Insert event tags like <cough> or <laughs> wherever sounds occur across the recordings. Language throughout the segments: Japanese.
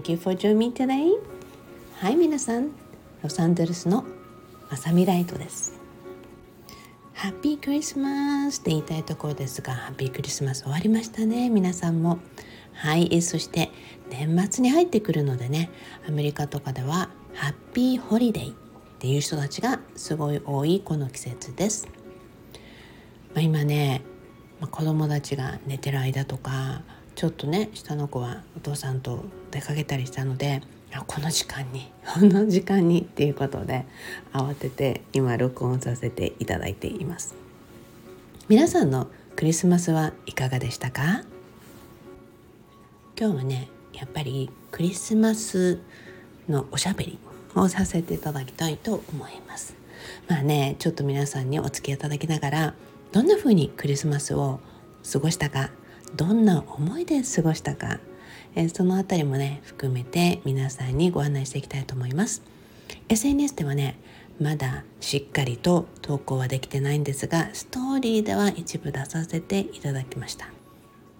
Thank you for joining today. はい、皆さん、ロサンゼルスのまさみライトです。ハッピークリスマスって言いたいところですが、ハッピークリスマス終わりましたね、皆さんも。はい、そして年末に入ってくるのでね、アメリカとかではハッピーホリデーっていう人たちがすごい多いこの季節です。まあ、今ね、まあ、子供たちが寝てる間とかちょっとね下の子はお父さんと出かけたりしたのでこの時間に <laughs> この時間にっていうことで慌てて今録音させていただいています。皆さんのクリスマスはいかがでしたか？今日はねやっぱりクリスマスのおしゃべりをさせていただきたいと思います。まあねちょっと皆さんにお付き合いいただきながらどんな風にクリスマスを過ごしたかどんな思いで過ごしたか、えそのあたりもね含めて皆さんにご案内していきたいと思います。SNS ではねまだしっかりと投稿はできてないんですがストーリーでは一部出させていただきました。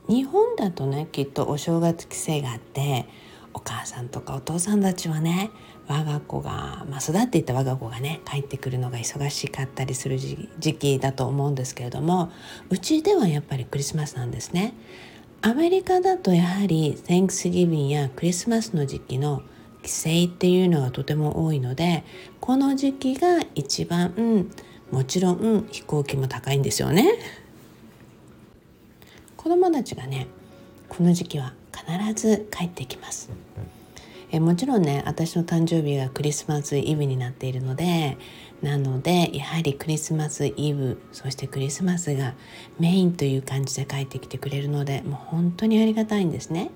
日本だとねきっとお正月規制があってお母さんとかお父さんたちはね我が子が、まあ、育っていた我が子がね帰ってくるのが忙しかったりする時期だと思うんですけれどもうちではやっぱりクリスマスなんですね。アメリカだとやはり Thanksgiving やクリスマスの時期の規制っていうのがとても多いのでこの時期が一番、うん、もちろん飛行機も高いんですよね。子供たちがねこの時期は必ず帰ってきます。えもちろんね私の誕生日がクリスマスイブになっているのでなのでやはりクリスマスイブそしてクリスマスがメインという感じで帰ってきてくれるのでもう本当にありがたいんですね。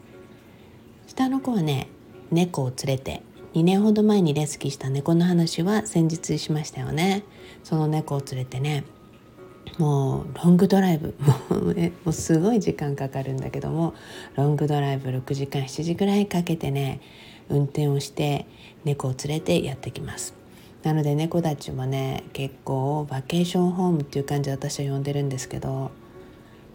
下の子はね猫を連れて2年ほど前にレスキーした猫の話は先日しましたよね。その猫を連れてねもうロングドライブ <laughs> もう,、ね、もうすごい時間かかるんだけどもロングドライブ6時間7時ぐらいかけてね運転をして猫を連れてやってきますなので猫たちもね結構バケーションホームっていう感じで私は呼んでるんですけど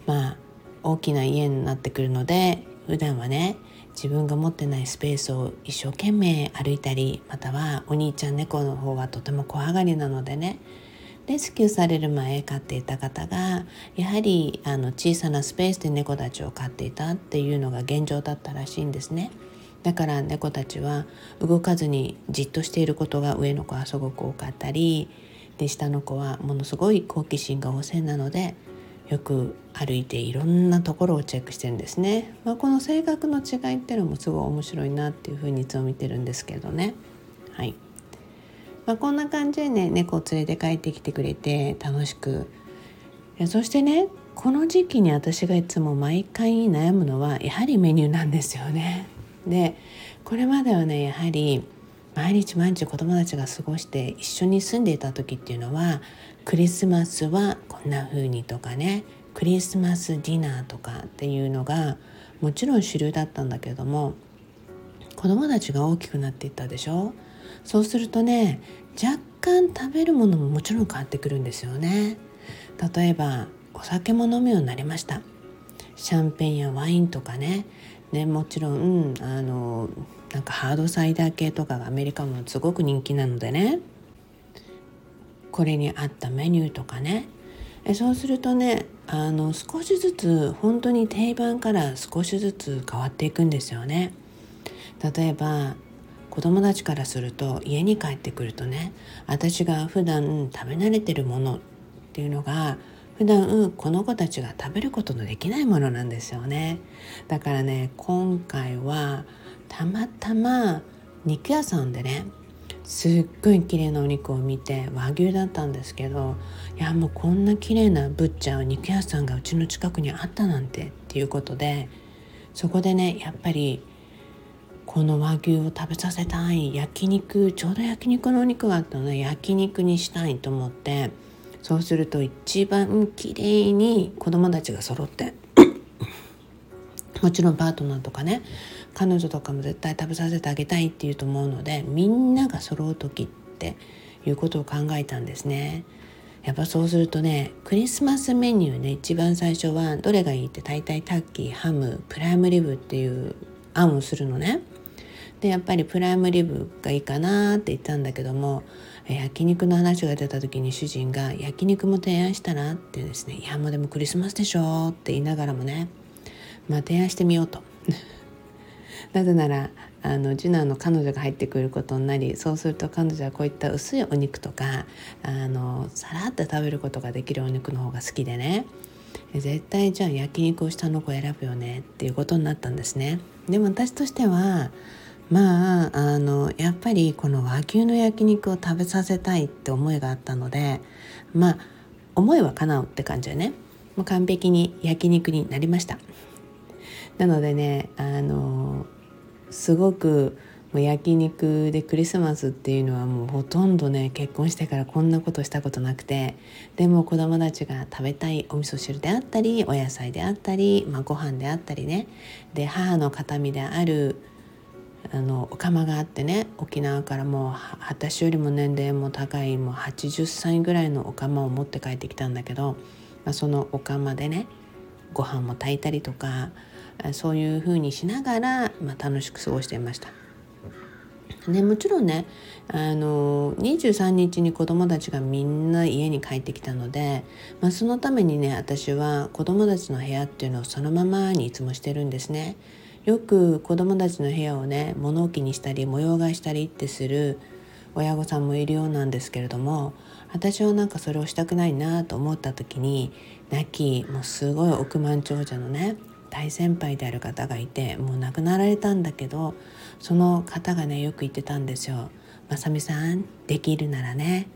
まあ大きな家になってくるので普段はね自分が持ってないスペースを一生懸命歩いたりまたはお兄ちゃん猫の方がとても怖がりなのでねレスキューされる前飼っていた方がやはりあの小さなスペースで猫たちを飼っていたっていうのが現状だったらしいんですね。だから猫たちは動かずにじっとしていることが上の子はすごく多かったりで下の子はものすごい好奇心が旺盛なのでよく歩いていろんなところをチェックしてるんですね、まあ、この性格の違いっていうのもすごい面白いなっていうふうにいつも見てるんですけどね。はい、まあ、こんな感じでね猫を連れて帰ってきてくれて楽しく。そしてねこの時期に私がいつも毎回悩むのはやはりメニューなんですよね。でこれまではねやはり毎日毎日子供たちが過ごして一緒に住んでいた時っていうのはクリスマスはこんな風にとかねクリスマスディナーとかっていうのがもちろん主流だったんだけども子供たちが大きくなっていったでしょ？そうするとね若干食べるものももちろん変わってくるんですよね。例えばお酒も飲むようになりました。シャンペンやワインとかねね、もちろん、あのなんかハードサイダー系とかがアメリカもすごく人気なのでねこれに合ったメニューとかねえそうするとねあの少しずつ本当に定番から少しずつ変わっていくんですよね。例えば子供たちからすると家に帰ってくるとね私が普段食べ慣れてるものっていうのが普段この子たちが食べることのできないものなんですよね。だからね今回はたまたま肉屋さんでねすっごい綺麗なお肉を見て和牛だったんですけどいやもうこんな綺麗なブッチャー肉屋さんがうちの近くにあったなんてっていうことでそこでねやっぱりこの和牛を食べさせたい焼肉ちょうど焼肉のお肉があったので焼肉にしたいと思ってそうすると一番綺麗に子供たちが揃ってもちろんパートナーとかね彼女とかも絶対食べさせてあげたいっていうと思うのでみんなが揃う時っていうことを考えたんですね。やっぱそうするとねクリスマスメニューね一番最初はどれがいいって大体タッキーハムプライムリブっていう案をするのね。でやっぱりプライムリブがいいかなって言ったんだけども焼肉の話が出た時に主人が「焼肉も提案したら?」ってですね「いやもうでもクリスマスでしょ」って言いながらもねまあ提案してみようと。<laughs> なぜならあの次男の彼女が入ってくることになりそうすると彼女はこういった薄いお肉とかあのさらっと食べることができるお肉の方が好きでね絶対じゃあ焼肉を下の子選ぶよねっていうことになったんですね。でも私としてはまああのやっぱりこの和牛の焼肉を食べさせたいって思いがあったのでまあ思いは叶うって感じでね。もう完璧に焼肉になりました。なのでねあのすごくもう焼肉でクリスマスっていうのはもうほとんどね結婚してからこんなことしたことなくてでも子供たちが食べたいお味噌汁であったりお野菜であったり、まあ、ご飯であったりねで母の形見であるあのお釜があってね沖縄からもう私よりも年齢も高いもう80歳ぐらいのお釜を持って帰ってきたんだけど、まあ、そのお釜でねご飯も炊いたりとかそういう風にしながら、まあ、楽しく過ごしていました。ね、もちろんねあの23日に子供たちがみんな家に帰ってきたので、まあ、そのためにね私は子供たちの部屋っていうのをそのままにいつもしてるんですね。よく子供たちの部屋をね物置にしたり模様替えしたりってする親御さんもいるようなんですけれども私はなんかそれをしたくないなと思った時に亡きもうすごい億万長者のね大先輩である方がいてもう亡くなられたんだけどその方がねよく言ってたんですよ。まさみさんできるならね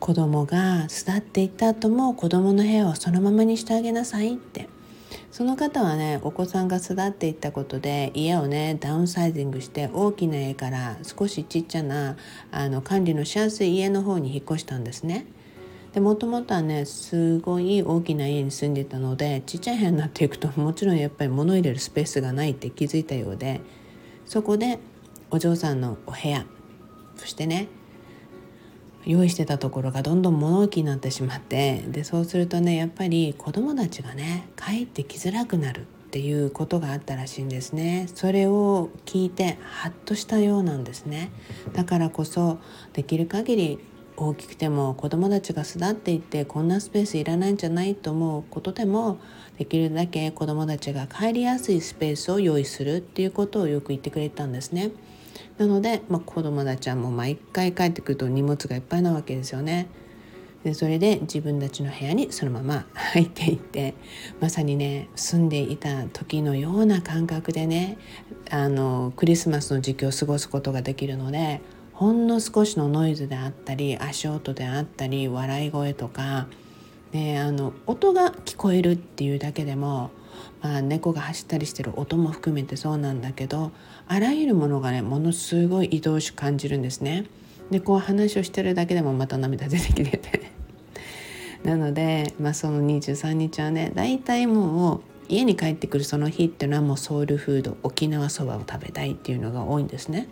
子供が巣立っていった後も子供の部屋をそのままにしてあげなさいってその方はねお子さんが巣立っていったことで家をねダウンサイジングして大きな家から少しちっちゃなあの管理のしやすい家の方に引っ越したんですね。でもともとはねすごい大きな家に住んでたのでちっちゃい部屋になっていくともちろんやっぱり物入れるスペースがないって気づいたようでそこでお嬢さんのお部屋そしてね用意してたところがどんどん物置になってしまってでそうするとねやっぱり子どもたちがね帰ってきづらくなるっていうことがあったらしいんですねそれを聞いてハッとしたようなんですねだからこそできる限り大きくても子どもたちが巣立っていってこんなスペースいらないんじゃないと思うことでもできるだけ子どもたちが帰りやすいスペースを用意するっていうことをよく言ってくれたんですね。なので、まあ、子供たちはもう毎回帰ってくると荷物がいっぱいなわけですよね。でそれで自分たちの部屋にそのまま <laughs> 入っていってまさにね住んでいた時のような感覚でねあのクリスマスの時期を過ごすことができるのでほんの少しのノイズであったり足音であったり笑い声とか、ね、あの音が聞こえるっていうだけでもまあ、猫が走ったりしてる音も含めてそうなんだけどあらゆるものがねものすごい愛おしく感じるんですね。でこう話をしてるだけでもまた涙出てきてて <laughs> なので、まあ、その23日はね大体もう家に帰ってくるその日っていうのはもうソウルフード沖縄そばを食べたいっていうのが多いんですね。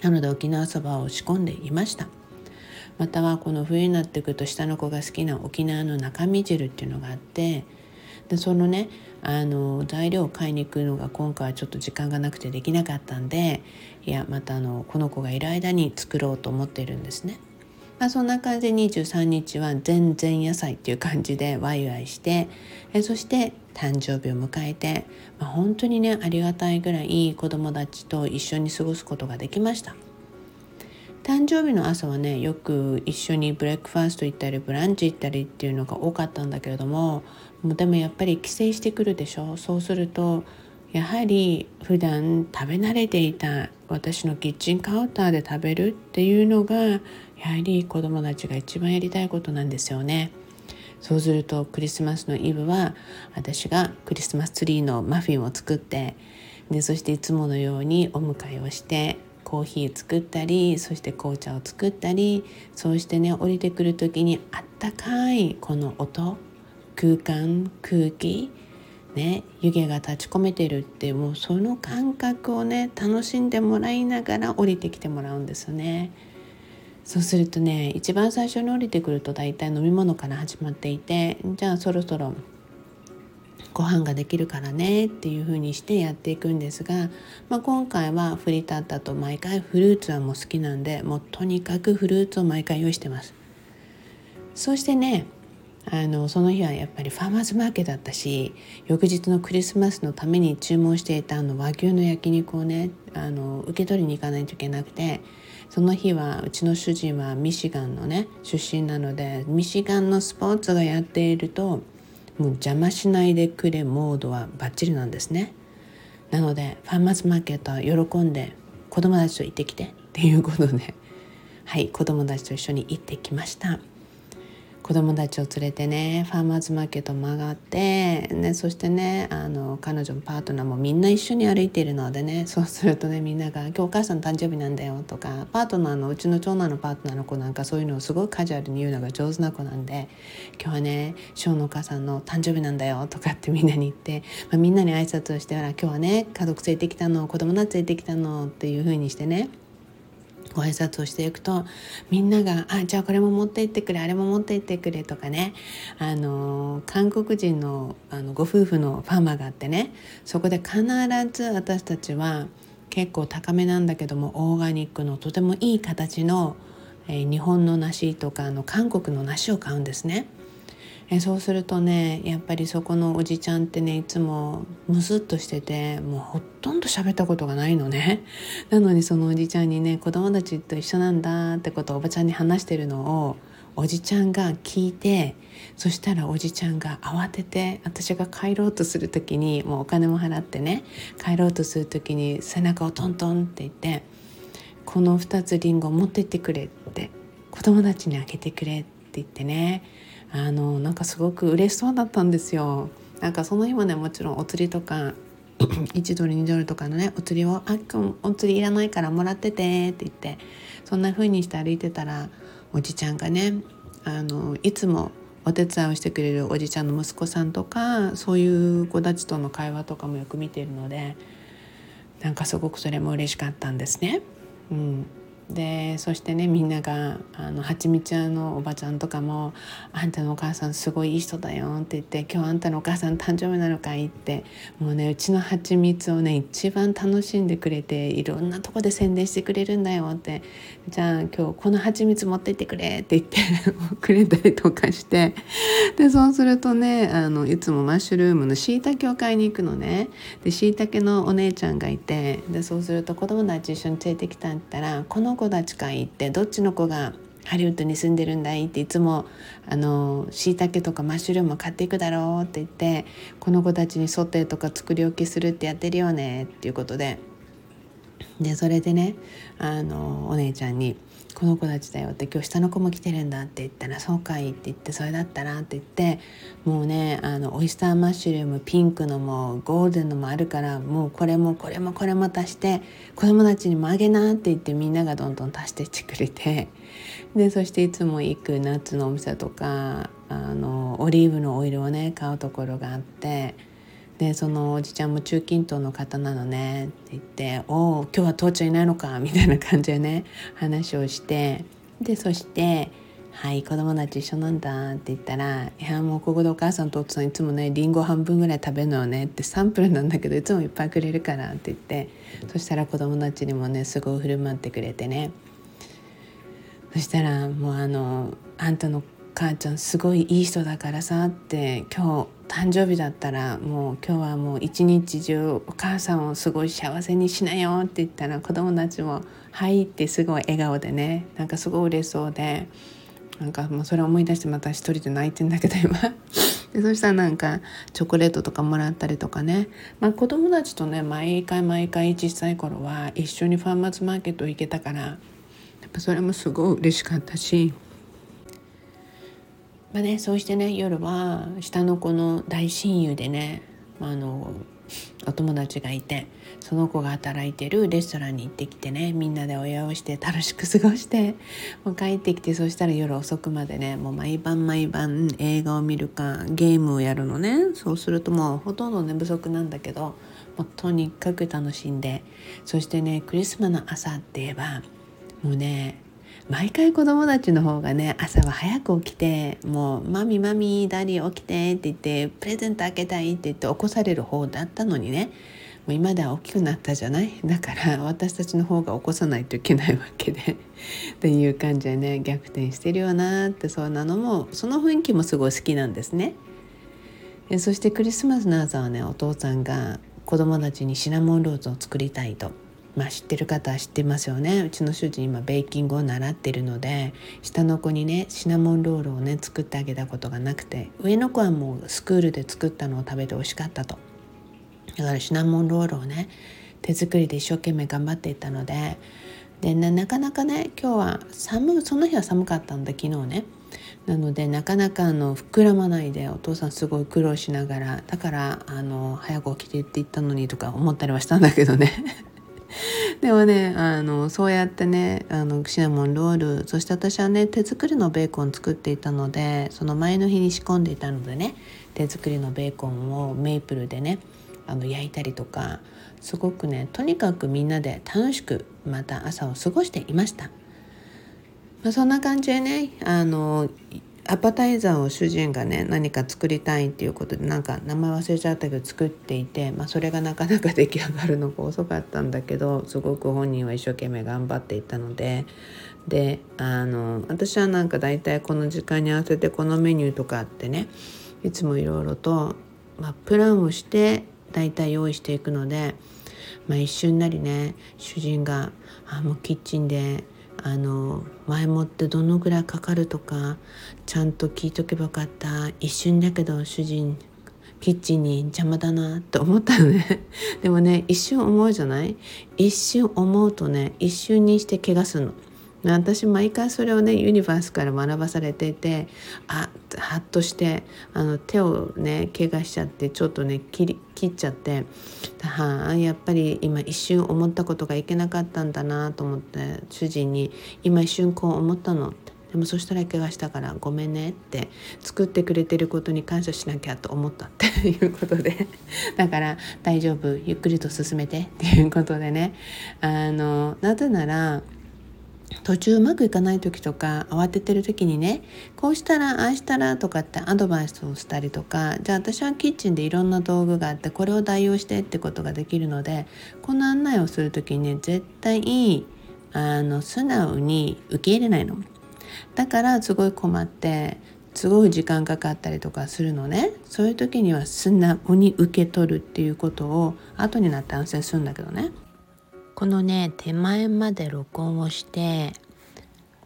なので沖縄そばを仕込んでいました。またはこの冬になってくると下の子が好きな沖縄の中身汁っていうのがあってでそのねあの材料を買いに行くのが今回はちょっと時間がなくてできなかったんでいやまたあのこの子がいる間に作ろうと思ってるんですね。まあ、そんな感じで23日は全然野菜っていう感じでワイワイしてえそして誕生日を迎えて、まあ、本当にねありがたいぐらい子供たちと一緒に過ごすことができました。誕生日の朝はねよく一緒にブレックファースト行ったりブランチ行ったりっていうのが多かったんだけれどももうでもやっぱり帰省してくるでしょそうするとやはり普段食べ慣れていた私のキッチンカウンターで食べるっていうのがやはり子どもたちが一番やりたいことなんですよね。そうするとクリスマスのイブは私がクリスマスツリーのマフィンを作ってでそしていつものようにお迎えをしてコーヒー作ったりそして紅茶を作ったりそうしてね降りてくる時にあったかいこの音空間空気ね湯気が立ち込めてるってもうその感覚をね楽しんでもらいながら降りてきてもらうんですよね。そうするとね一番最初に降りてくると大体飲み物から始まっていてじゃあそろそろご飯ができるからねっていう風にしてやっていくんですが、まあ、今回はフリタッタと毎回フルーツはもう好きなんでもうとにかくフルーツを毎回用意してます。そしてねあのその日はやっぱりファーマーズマーケットだったし翌日のクリスマスのために注文していたあの和牛の焼肉をねあの受け取りに行かないといけなくてその日はうちの主人はミシガンのね出身なのでミシガンのスポーツがやっているともう邪魔しないでくれモードはバッチリなんですね。なのでファーマーズマーケットは喜んで子供たちと行ってきてっていうことではい子供たちと一緒に行ってきました。子供たちを連れてねファーマーズマーケット曲がって、ね、そしてねあの彼女のパートナーもみんな一緒に歩いているのでねそうするとねみんなが「今日お母さんの誕生日なんだよ」とかパートナーのうちの長男のパートナーの子なんかそういうのをすごいカジュアルに言うのが上手な子なんで「今日はねショーのお母さんの誕生日なんだよ」とかってみんなに言って、まあ、みんなに挨拶をして「ほら今日はね家族連れてきたの子供たち連れてきたの」っていうふうにしてねご挨拶をしていくとみんなが「あじゃあこれも持って行ってくれあれも持って行ってくれ」とかねあの韓国人のあのご夫婦のファーマーがあってねそこで必ず私たちは結構高めなんだけどもオーガニックのとてもいい形の、えー、日本の梨とかあの韓国の梨を買うんですね。えそうするとねやっぱりそこのおじちゃんってねいつもムスッとしててもうほとんど喋ったことがないのね。<laughs> なのにそのおじちゃんにね子供たちと一緒なんだってことをおばちゃんに話してるのをおじちゃんが聞いてそしたらおじちゃんが慌てて私が帰ろうとする時にもうお金も払ってね帰ろうとする時に背中をトントンって言って「この2つリンゴ持ってってくれ」って子供たちにあげてくれって言ってねあのなんかすごく嬉しそうだったんですよ。なんかその日もねもちろんお釣りとか1ドル2ドルとかのねお釣りを「あっくんお釣りいらないからもらってて」って言ってそんな風にして歩いてたらおじちゃんがねあのいつもお手伝いをしてくれるおじちゃんの息子さんとかそういう子たちとの会話とかもよく見ているのでなんかすごくそれも嬉しかったんですね。うん、でそしてねみんながあのはちみちゃんのおばちゃんとかも「あんたのお母さんすごいいい人だよ」って言って「今日あんたのお母さん誕生日なのかい?」ってもうねうちのはちみつをね一番楽しんでくれていろんなとこで宣伝してくれるんだよって「じゃあ今日このはちみつ持ってってくれ」って言って <laughs> くれたりとかしてでそうするとねあのいつもマッシュルームのしいたけを買いに行くのねでしいたけのお姉ちゃんがいてでそうすると子供たち一緒に連れてきたんだったらこの子たちかいってどっちの子がハリウッドに住んでるんだいっていつもあの椎茸とかマッシュルーム買っていくだろうって言ってこの子たちにソテーとか作り置きするってやってるよねっていうことで。でそれでねあのお姉ちゃんにこの子たちだよって今日下の子も来てるんだって言ったらそうかいって言ってそれだったらって言ってもうねあのオイスターマッシュルームピンクのもゴールデンのもあるからもうこれもこれもこれも足して子供たちにもあげなって言ってみんながどんどん足してってくれてでそしていつも行くナッツのお店とかあのオリーブのオイルをね買うところがあって。でそのおじちゃんも中近東の方なのねって言って「おお今日は父ちゃんいないのか」みたいな感じでね話をしてでそして「はい子供たち一緒なんだ」って言ったら「いやもうここでお母さんとお父さんいつもねりんご半分ぐらい食べるのよね」ってサンプルなんだけどいつもいっぱいくれるからって言ってそしたら子供たちにもねすごい振る舞ってくれてね。そしたらもうあの「あんたの母ちゃんすごいいい人だからさ」って今日誕生日だったらもう今日はもう一日中お母さんをすごい幸せにしなよって言ったら子供たちも「はい」ってすごい笑顔でねなんかすごい嬉しそうでなんかもうそれ思い出してまた一人で泣いてんだけど今でそしたらなんかチョコレートとかもらったりとかね、まあ、子供たちとね毎回毎回小さい頃は一緒にファーマーズマーケット行けたからやっぱそれもすごい嬉しかったし。まあね、そうしてね夜は下の子の大親友でね、まあ、あのお友達がいてその子が働いてるレストランに行ってきてねみんなでお祝いをして楽しく過ごしてもう帰ってきてそしたら夜遅くまでねもう毎晩毎晩映画を見るかゲームをやるのね。そうするともうほとんど寝不足なんだけどもうとにかく楽しんでそしてねクリスマスの朝って言えばもうね毎回子供たちの方がね朝は早く起きてもう「マミマミダディ起きて」って言って「プレゼント開けたい」って言って起こされる方だったのにねもう今では大きくなったじゃない？だから私たちの方が起こさないといけないわけでっていう感じでね逆転してるよなってそんなのもその雰囲気もすごい好きなんですね。そしてクリスマスの朝はねお父さんが子供たちにシナモンローズを作りたいと。まあ、知ってる方は知ってますよね。うちの主人今ベーキングを習ってるので下の子にねシナモンロールをね作ってあげたことがなくて上の子はもうスクールで作ったのを食べて美味しかったと。だからシナモンロールをね手作りで一生懸命頑張っていたのででなかなかね今日は寒その日は寒かったんだ昨日ね。なのでなかなかあの膨らまないでお父さんすごい苦労しながらだからあの早く起きてって言ったのにとか思ったりはしたんだけどね。<laughs> でもねあのそうやってねあのシナモンロールそして私はね手作りのベーコン作っていたのでその前の日に仕込んでいたのでね手作りのベーコンをメープルでねあの焼いたりとかすごくねとにかくみんなで楽しくまた朝を過ごしていました。まあ、そんな感じでねあのアパタイザーを主人がね何か作りたいっていうことでなんか名前忘れちゃったけど作っていて、まあ、それがなかなか出来上がるのが遅かったんだけどすごく本人は一生懸命頑張っていたのでであの私はなんか大体この時間に合わせてこのメニューとかあってねいつもいろいろと、まあ、プランをして大体用意していくので、まあ、一瞬なりね主人があもうキッチンであの前もってどのぐらいかかるとかちゃんと聞いとけばよかった。一瞬だけど主人キッチンに邪魔だなと思ったのね。<laughs> でもね一瞬思うじゃない？一瞬思うとね一瞬にして怪我するの。私毎回それをねユニバースから学ばされていてあハッとしてあの手をね怪我しちゃってちょっとね切り切っちゃってはあやっぱり今一瞬思ったことがいけなかったんだなと思って主人に「今一瞬こう思ったの」ってでもそしたら怪我したからごめんねって作ってくれてることに感謝しなきゃと思ったっていうことで。だから大丈夫ゆっくりと進めてっていうことでね。あのなぜなら途中うまくいかない時とか慌ててる時にねこうしたらああしたらとかってアドバイスをしたりとかじゃあ私はキッチンでいろんな道具があってこれを代用してってことができるのでこの案内をする時にね絶対あの素直に受け入れないの。だからすごい困ってすごい時間かかったりとかするのねそういう時には素直に受け取るっていうことを後になって安静するんだけどね。このね手前まで録音をして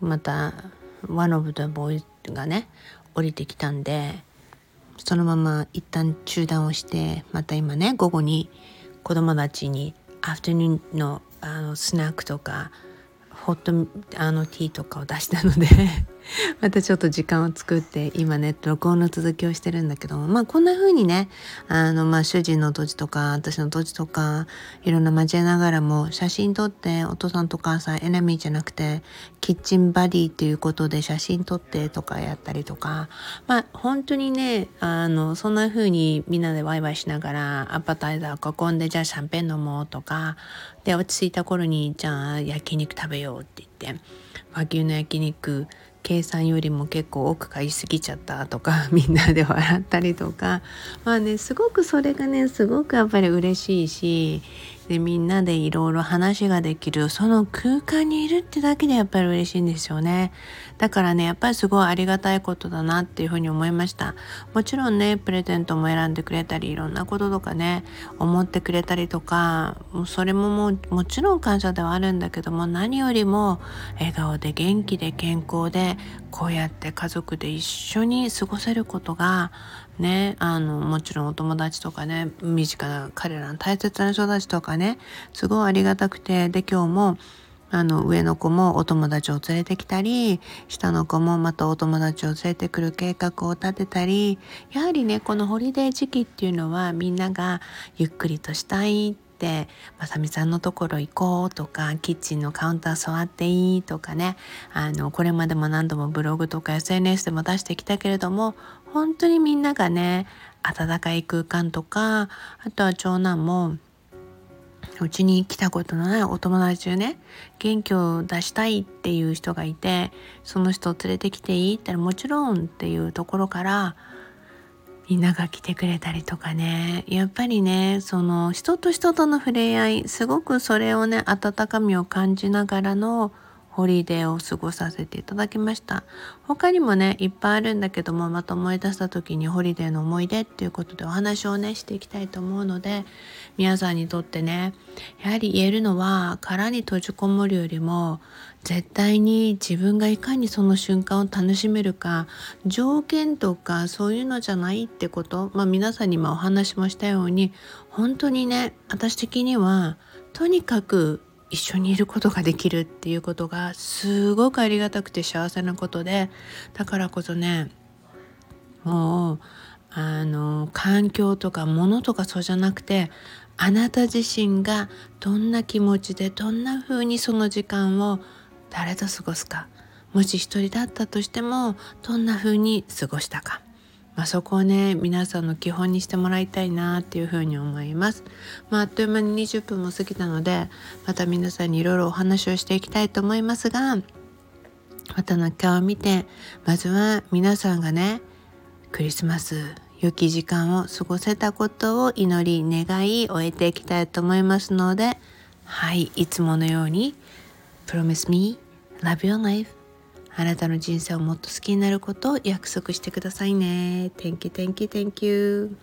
またワノブとボーイがね降りてきたんでそのまま一旦中断をしてまた今ね午後に子供たちにアフタヌーンのあのスナックとかホットあのティーとかを出したので <laughs> <laughs> またちょっと時間を作って今ね録音の続きをしてるんだけどまあこんな風にねあのまあ主人の土地とか私の土地とかいろんな交えながらも写真撮ってお父さんとお母さんエナミーじゃなくてキッチンバディっていうことで写真撮ってとかやったりとか。まあ本当にねあのそんな風にみんなでワイワイしながらアパタイザー囲んでじゃあシャンペン飲もうとか。で落ち着いた頃にじゃあ焼肉食べようって言って和牛の焼肉計算よりも結構多く買いすぎちゃったとか <laughs> みんなで笑ったりとか。まあねすごくそれがねすごくやっぱり嬉しいしでみんなでいろいろ話ができるその空間にいるってだけでやっぱり嬉しいんですよね。だからねやっぱりすごいありがたいことだなっていうふうに思いました。もちろんねプレゼントも選んでくれたりいろんなこととかね思ってくれたりとかそれももうもちろん感謝ではあるんだけども何よりも笑顔で元気で健康でこうやって家族で一緒に過ごせることがねあのもちろんお友達とかね身近な彼らの大切な人たちとかねすごいありがたくてで今日もあの上の子もお友達を連れてきたり下の子もまたお友達を連れてくる計画を立てたりやはりねこのホリデー時期っていうのはみんながゆっくりとしたいってまさみさんのところ行こうとかキッチンのカウンター座っていいとかね。あのこれまでも何度もブログとか SNS でも出してきたけれども本当にみんながね温かい空間とかあとは長男もうちに来たことのないお友達でね元気を出したいっていう人がいてその人を連れてきていいって言ったらもちろんっていうところからみんなが来てくれたりとかね。やっぱりねその人と人との触れ合いすごくそれをね温かみを感じながらのホリデーを過ごさせていただきました。他にもねいっぱいあるんだけどもまた思い出した時にホリデーの思い出っていうことでお話をねしていきたいと思うので皆さんにとってねやはり言えるのは殻に閉じこもるよりも絶対に自分がいかにその瞬間を楽しめるか条件とかそういうのじゃないってことまあ皆さんに今お話もしたように本当にね私的にはとにかく一緒にいることができるっていうことがすごくありがたくて幸せなことでだからこそねもうあの環境とか物とかそうじゃなくてあなた自身がどんな気持ちでどんな風にその時間を誰と過ごすかもし一人だったとしてもどんな風に過ごしたか。まあ、そこをね皆さんの基本にしてもらいたいなっていうふうに思います。まあ、あっという間に20分も過ぎたのでまた皆さんにいろいろお話をしていきたいと思いますがまたの今日を見てまずは皆さんがねクリスマス良き時間を過ごせたことを祈り願い終えていきたいと思いますのではいいつものように Promise me love your life あなたの人生をもっと好きになることを約束してくださいね。Thank you, thank you, thank you.